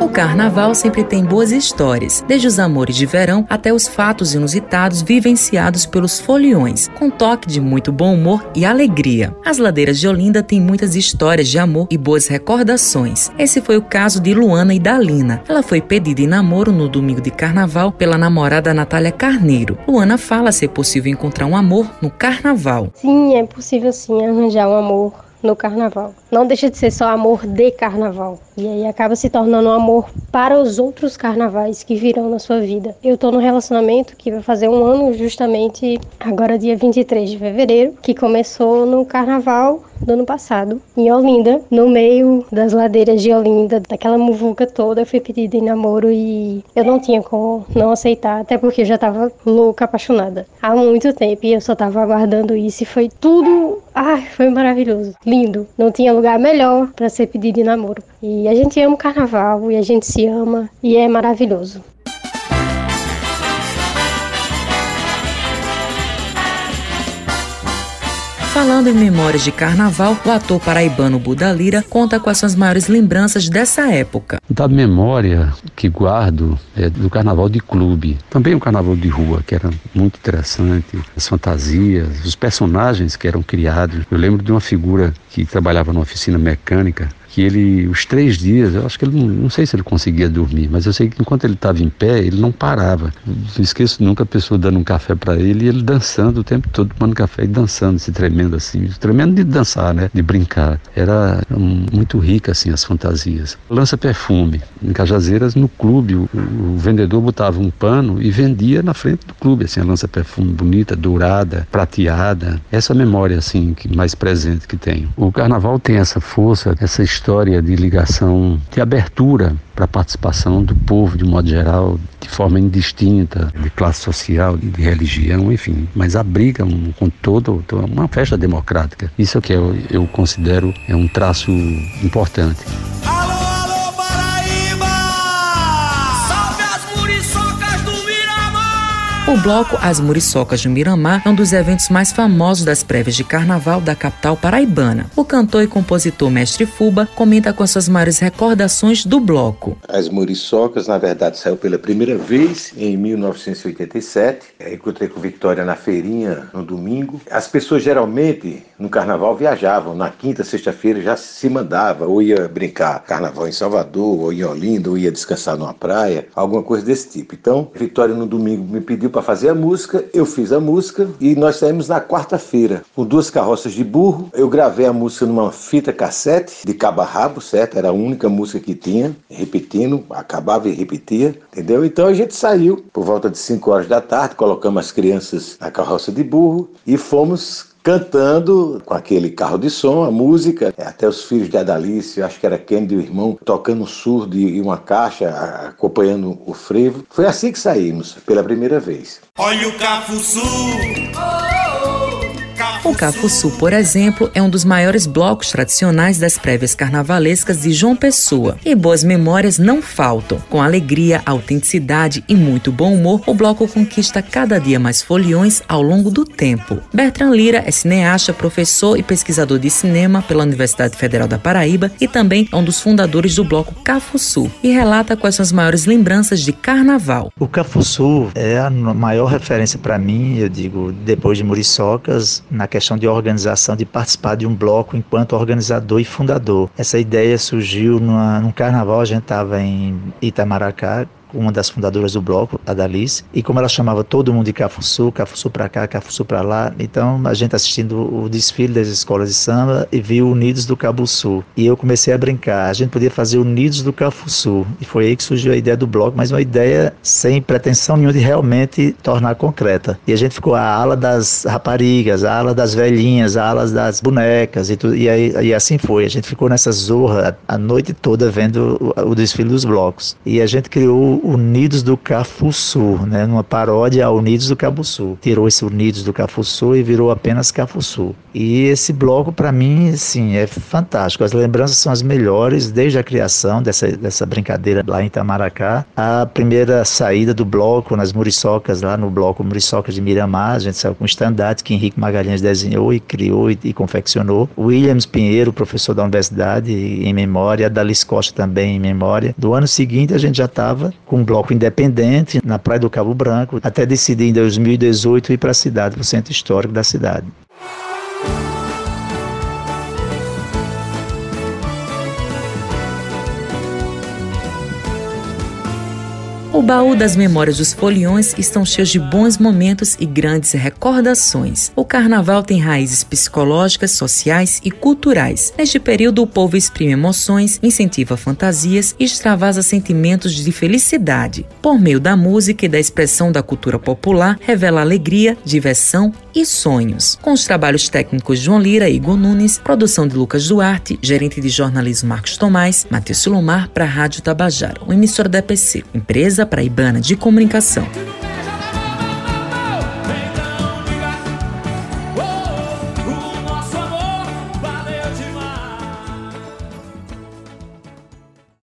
O carnaval sempre tem boas histórias, desde os amores de verão até os fatos inusitados vivenciados pelos foliões, com toque de muito bom humor e alegria. As ladeiras de Olinda têm muitas histórias de amor e boas recordações. Esse foi o caso de Luana e Dalina. Ela foi pedida em namoro no domingo de carnaval pela namorada Natália Carneiro. Luana fala ser possível encontrar um amor no carnaval. Sim, é possível sim arranjar um amor no carnaval. Não deixa de ser só amor de carnaval. E aí acaba se tornando um amor para os outros carnavais que virão na sua vida. Eu tô num relacionamento que vai fazer um ano justamente agora dia 23 de fevereiro, que começou no carnaval do ano passado, em Olinda, no meio das ladeiras de Olinda, daquela muvuca toda, eu fui pedida em namoro e eu não tinha como não aceitar, até porque eu já tava louca, apaixonada há muito tempo e eu só tava aguardando isso e foi tudo, ai, foi maravilhoso, lindo. Não tinha lugar melhor para ser pedido em namoro. E a gente ama o carnaval e a gente se ama e é maravilhoso. Falando em memórias de carnaval, o ator paraibano Buda Lira conta com as suas maiores lembranças dessa época. Da memória que guardo é do carnaval de clube, também o carnaval de rua, que era muito interessante, as fantasias, os personagens que eram criados. Eu lembro de uma figura que trabalhava numa oficina mecânica que ele, os três dias, eu acho que ele não, sei se ele conseguia dormir, mas eu sei que enquanto ele estava em pé, ele não parava. Não esqueço nunca a pessoa dando um café para ele e ele dançando o tempo todo, tomando café e dançando, se tremendo assim, tremendo de dançar, né, de brincar. Era muito rica assim as fantasias. Lança perfume em Cajazeiras no clube, o, o vendedor botava um pano e vendia na frente do clube assim a lança perfume bonita, dourada, prateada. Essa memória assim que mais presente que tenho. O carnaval tem essa força, essa história história de ligação, de abertura para a participação do povo de modo geral, de forma indistinta, de classe social, de religião, enfim, mas abriga um, com todo uma festa democrática. Isso é que eu, eu considero é um traço importante. O bloco As Muriçocas do Miramar é um dos eventos mais famosos das prévias de carnaval da capital paraibana. O cantor e compositor Mestre Fuba comenta com suas maiores recordações do bloco. As Muriçocas, na verdade, saiu pela primeira vez em 1987. Eu encontrei com Vitória na feirinha no domingo. As pessoas geralmente no carnaval viajavam. Na quinta, sexta-feira já se mandava, ou ia brincar carnaval em Salvador, ou em Olinda, ou ia descansar numa praia, alguma coisa desse tipo. Então, Vitória no domingo me pediu para para fazer a música, eu fiz a música e nós saímos na quarta-feira com duas carroças de burro. Eu gravei a música numa fita cassete de cabo a rabo, certo? Era a única música que tinha, repetindo, acabava e repetia, entendeu? Então a gente saiu por volta de 5 horas da tarde, colocamos as crianças na carroça de burro e fomos cantando com aquele carro de som, a música, é, até os filhos de Adalice, acho que era Kennedy, o irmão, tocando um surdo e uma caixa, acompanhando o frevo. Foi assim que saímos, pela primeira vez. Olha o Cafuçu! Oh! O Cafuçu, por exemplo, é um dos maiores blocos tradicionais das prévias carnavalescas de João Pessoa. E boas memórias não faltam. Com alegria, autenticidade e muito bom humor, o bloco conquista cada dia mais foliões ao longo do tempo. Bertrand Lira é cineasta, professor e pesquisador de cinema pela Universidade Federal da Paraíba e também é um dos fundadores do bloco Cafuçu e relata quais são as maiores lembranças de carnaval. O Cafuçu é a maior referência para mim, eu digo, depois de Muriçocas, na questão de organização, de participar de um bloco enquanto organizador e fundador. Essa ideia surgiu numa, num carnaval, a gente estava em Itamaracá, uma das fundadoras do bloco, a Dalice, e como ela chamava todo mundo de Cafuçu, Cafuçu para cá, Cafuçu para lá, então a gente assistindo o desfile das escolas de samba e viu Unidos do Cabuçu. E eu comecei a brincar, a gente podia fazer Unidos do Cafuçu. E foi aí que surgiu a ideia do bloco, mas uma ideia sem pretensão nenhuma de realmente tornar concreta. E a gente ficou a ala das raparigas, a ala das velhinhas, a ala das bonecas e, tudo, e, aí, e assim foi. A gente ficou nessa zorra a noite toda vendo o, o desfile dos blocos. E a gente criou Unidos do Cafuçu, né? Numa paródia a Unidos do Cabuçu. Tirou esse Unidos do Cafuçu e virou apenas Cafuçu. E esse bloco, para mim, sim, é fantástico. As lembranças são as melhores desde a criação dessa, dessa brincadeira lá em Itamaracá. A primeira saída do bloco nas Muriçocas, lá no bloco Muriçocas de Miramar, a gente saiu com um estandarte que Henrique Magalhães desenhou e criou e, e confeccionou. Williams Pinheiro, professor da universidade, em memória. Dalis Costa também em memória. Do ano seguinte, a gente já estava com um bloco independente na Praia do Cabo Branco, até decidir em 2018 ir para a cidade, para o centro histórico da cidade. O baú das memórias dos foliões estão cheios de bons momentos e grandes recordações. O carnaval tem raízes psicológicas, sociais e culturais. Neste período, o povo exprime emoções, incentiva fantasias e extravasa sentimentos de felicidade. Por meio da música e da expressão da cultura popular, revela alegria, diversão e sonhos. Com os trabalhos técnicos de João Lira e Igor Nunes, produção de Lucas Duarte, gerente de jornalismo Marcos Tomás, Matheus Silomar para a Rádio Tabajara, uma emissora da EPC, empresa paraibana de comunicação.